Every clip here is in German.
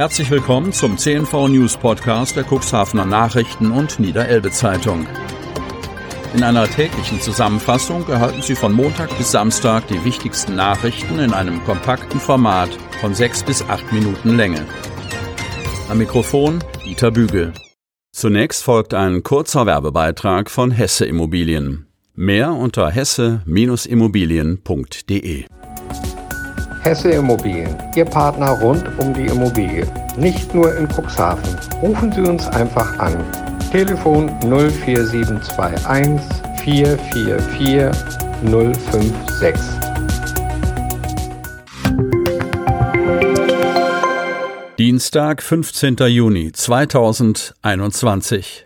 Herzlich willkommen zum CNV News Podcast der Cuxhavener Nachrichten und Niederelbe Zeitung. In einer täglichen Zusammenfassung erhalten Sie von Montag bis Samstag die wichtigsten Nachrichten in einem kompakten Format von sechs bis acht Minuten Länge. Am Mikrofon Dieter Bügel. Zunächst folgt ein kurzer Werbebeitrag von Hesse Immobilien. Mehr unter hesse-immobilien.de. Hesse Immobilien, Ihr Partner rund um die Immobilie. Nicht nur in Cuxhaven. Rufen Sie uns einfach an. Telefon 04721 444 056. Dienstag, 15. Juni 2021.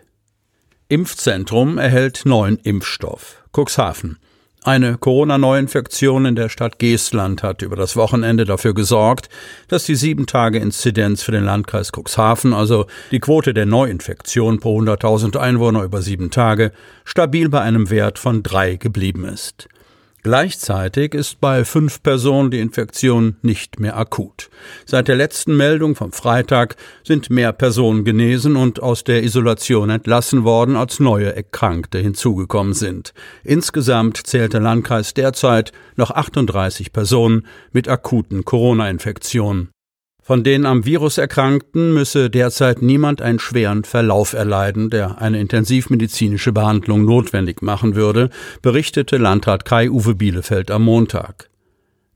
Impfzentrum erhält neuen Impfstoff. Cuxhaven. Eine Corona-Neuinfektion in der Stadt Geestland hat über das Wochenende dafür gesorgt, dass die Sieben-Tage-Inzidenz für den Landkreis Cuxhaven, also die Quote der Neuinfektion pro 100.000 Einwohner über sieben Tage, stabil bei einem Wert von drei geblieben ist. Gleichzeitig ist bei fünf Personen die Infektion nicht mehr akut. Seit der letzten Meldung vom Freitag sind mehr Personen genesen und aus der Isolation entlassen worden, als neue Erkrankte hinzugekommen sind. Insgesamt zählt der Landkreis derzeit noch 38 Personen mit akuten Corona-Infektionen. Von den am Virus Erkrankten müsse derzeit niemand einen schweren Verlauf erleiden, der eine intensivmedizinische Behandlung notwendig machen würde, berichtete Landrat Kai-Uwe Bielefeld am Montag.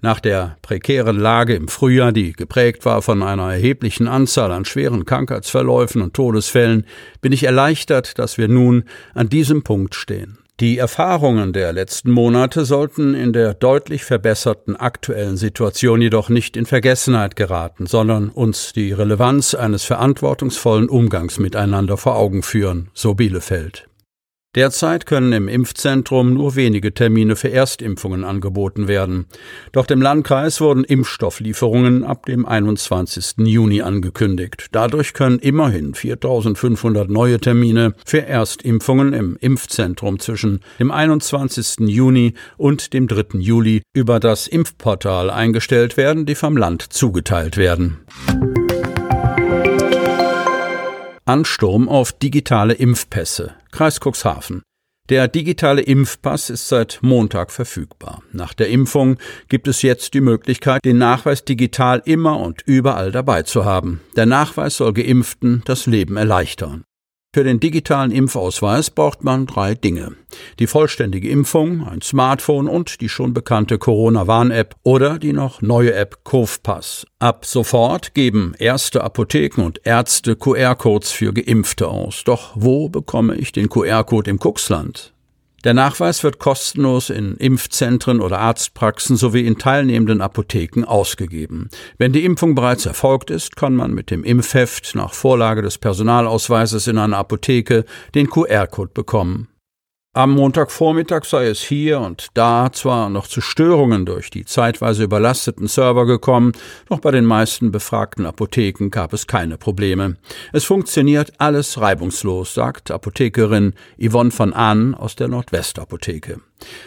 Nach der prekären Lage im Frühjahr, die geprägt war von einer erheblichen Anzahl an schweren Krankheitsverläufen und Todesfällen, bin ich erleichtert, dass wir nun an diesem Punkt stehen. Die Erfahrungen der letzten Monate sollten in der deutlich verbesserten aktuellen Situation jedoch nicht in Vergessenheit geraten, sondern uns die Relevanz eines verantwortungsvollen Umgangs miteinander vor Augen führen, so Bielefeld. Derzeit können im Impfzentrum nur wenige Termine für Erstimpfungen angeboten werden. Doch dem Landkreis wurden Impfstofflieferungen ab dem 21. Juni angekündigt. Dadurch können immerhin 4500 neue Termine für Erstimpfungen im Impfzentrum zwischen dem 21. Juni und dem 3. Juli über das Impfportal eingestellt werden, die vom Land zugeteilt werden. Ansturm auf digitale Impfpässe. Kreis Cuxhaven. Der digitale Impfpass ist seit Montag verfügbar. Nach der Impfung gibt es jetzt die Möglichkeit, den Nachweis digital immer und überall dabei zu haben. Der Nachweis soll Geimpften das Leben erleichtern. Für den digitalen Impfausweis braucht man drei Dinge. Die vollständige Impfung, ein Smartphone und die schon bekannte Corona-Warn-App oder die noch neue App Covpass. Ab sofort geben erste Apotheken und Ärzte QR-Codes für Geimpfte aus. Doch wo bekomme ich den QR-Code im Cuxland? Der Nachweis wird kostenlos in Impfzentren oder Arztpraxen sowie in teilnehmenden Apotheken ausgegeben. Wenn die Impfung bereits erfolgt ist, kann man mit dem Impfheft nach Vorlage des Personalausweises in einer Apotheke den QR-Code bekommen. Am Montagvormittag sei es hier und da zwar noch zu Störungen durch die zeitweise überlasteten Server gekommen, doch bei den meisten befragten Apotheken gab es keine Probleme. Es funktioniert alles reibungslos, sagt Apothekerin Yvonne von Ahn aus der Nordwestapotheke.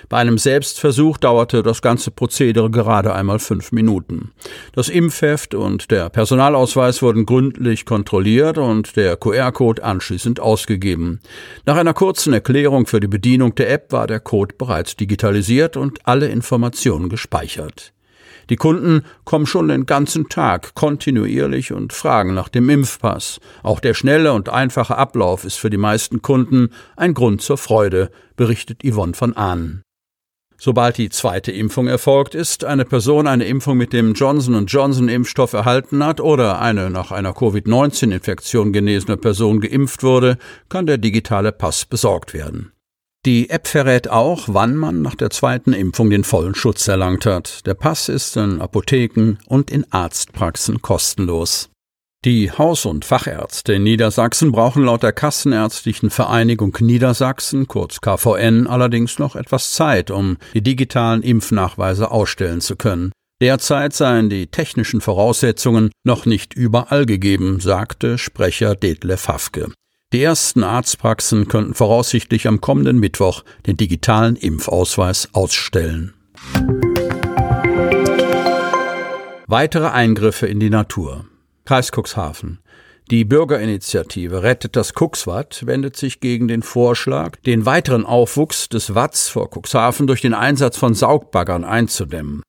Bei einem Selbstversuch dauerte das ganze Prozedere gerade einmal fünf Minuten. Das Impfheft und der Personalausweis wurden gründlich kontrolliert und der QR-Code anschließend ausgegeben. Nach einer kurzen Erklärung für die Bedienung der App war der Code bereits digitalisiert und alle Informationen gespeichert. Die Kunden kommen schon den ganzen Tag kontinuierlich und fragen nach dem Impfpass. Auch der schnelle und einfache Ablauf ist für die meisten Kunden ein Grund zur Freude, berichtet Yvonne von Ahnen. Sobald die zweite Impfung erfolgt ist, eine Person eine Impfung mit dem Johnson Johnson Impfstoff erhalten hat oder eine nach einer Covid-19-Infektion genesene Person geimpft wurde, kann der digitale Pass besorgt werden. Die App verrät auch, wann man nach der zweiten Impfung den vollen Schutz erlangt hat. Der Pass ist in Apotheken und in Arztpraxen kostenlos. Die Haus- und Fachärzte in Niedersachsen brauchen laut der Kassenärztlichen Vereinigung Niedersachsen, kurz KVN, allerdings noch etwas Zeit, um die digitalen Impfnachweise ausstellen zu können. Derzeit seien die technischen Voraussetzungen noch nicht überall gegeben, sagte Sprecher Detlef Hafke. Die ersten Arztpraxen könnten voraussichtlich am kommenden Mittwoch den digitalen Impfausweis ausstellen. Weitere Eingriffe in die Natur. Kreis Cuxhaven. Die Bürgerinitiative Rettet das Cuxwatt wendet sich gegen den Vorschlag, den weiteren Aufwuchs des Watts vor Cuxhaven durch den Einsatz von Saugbaggern einzudämmen.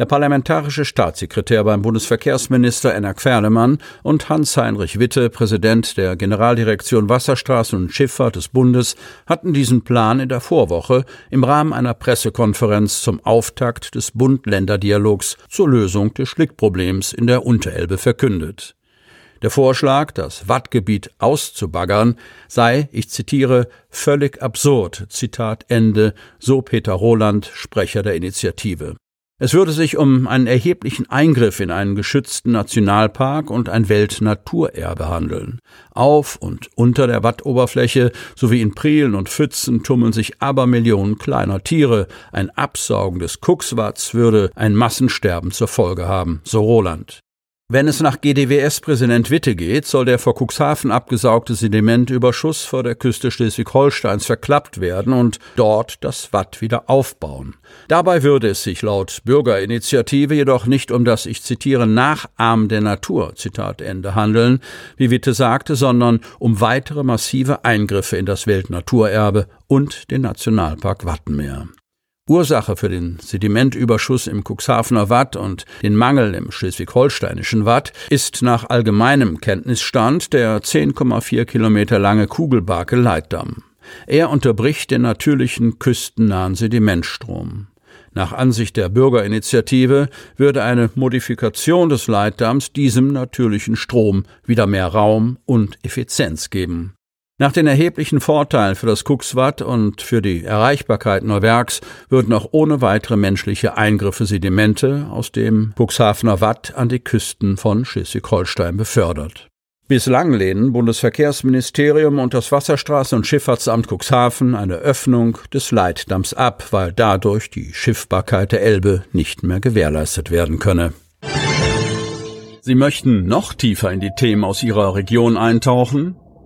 Der parlamentarische Staatssekretär beim Bundesverkehrsminister Enna Querlemann und Hans-Heinrich Witte, Präsident der Generaldirektion Wasserstraßen und Schifffahrt des Bundes, hatten diesen Plan in der Vorwoche im Rahmen einer Pressekonferenz zum Auftakt des Bund-Länder-Dialogs zur Lösung des Schlickproblems in der Unterelbe verkündet. Der Vorschlag, das Wattgebiet auszubaggern, sei, ich zitiere, völlig absurd, Zitat Ende, so Peter Roland, Sprecher der Initiative. Es würde sich um einen erheblichen Eingriff in einen geschützten Nationalpark und ein Weltnaturerbe handeln. Auf und unter der Wattoberfläche sowie in Prielen und Pfützen tummeln sich Abermillionen kleiner Tiere. Ein Absaugen des Kuxwatts würde ein Massensterben zur Folge haben, so Roland. Wenn es nach GDWS-Präsident Witte geht, soll der vor Cuxhaven abgesaugte Sedimentüberschuss vor der Küste Schleswig-Holsteins verklappt werden und dort das Watt wieder aufbauen. Dabei würde es sich laut Bürgerinitiative jedoch nicht um das, ich zitiere, Nachahmen der Natur, Zitat Ende, handeln, wie Witte sagte, sondern um weitere massive Eingriffe in das Weltnaturerbe und den Nationalpark Wattenmeer. Ursache für den Sedimentüberschuss im Cuxhavener Watt und den Mangel im schleswig-holsteinischen Watt ist nach allgemeinem Kenntnisstand der 10,4 Kilometer lange Kugelbarke Leitdamm. Er unterbricht den natürlichen küstennahen Sedimentstrom. Nach Ansicht der Bürgerinitiative würde eine Modifikation des Leitdamms diesem natürlichen Strom wieder mehr Raum und Effizienz geben. Nach den erheblichen Vorteilen für das Cuxwatt und für die Erreichbarkeit Neuwerks würden auch ohne weitere menschliche Eingriffe Sedimente aus dem Cuxhavener Watt an die Küsten von Schleswig-Holstein befördert. Bislang lehnen Bundesverkehrsministerium und das Wasserstraßen- und Schifffahrtsamt Cuxhaven eine Öffnung des Leitdamms ab, weil dadurch die Schiffbarkeit der Elbe nicht mehr gewährleistet werden könne. Sie möchten noch tiefer in die Themen aus Ihrer Region eintauchen?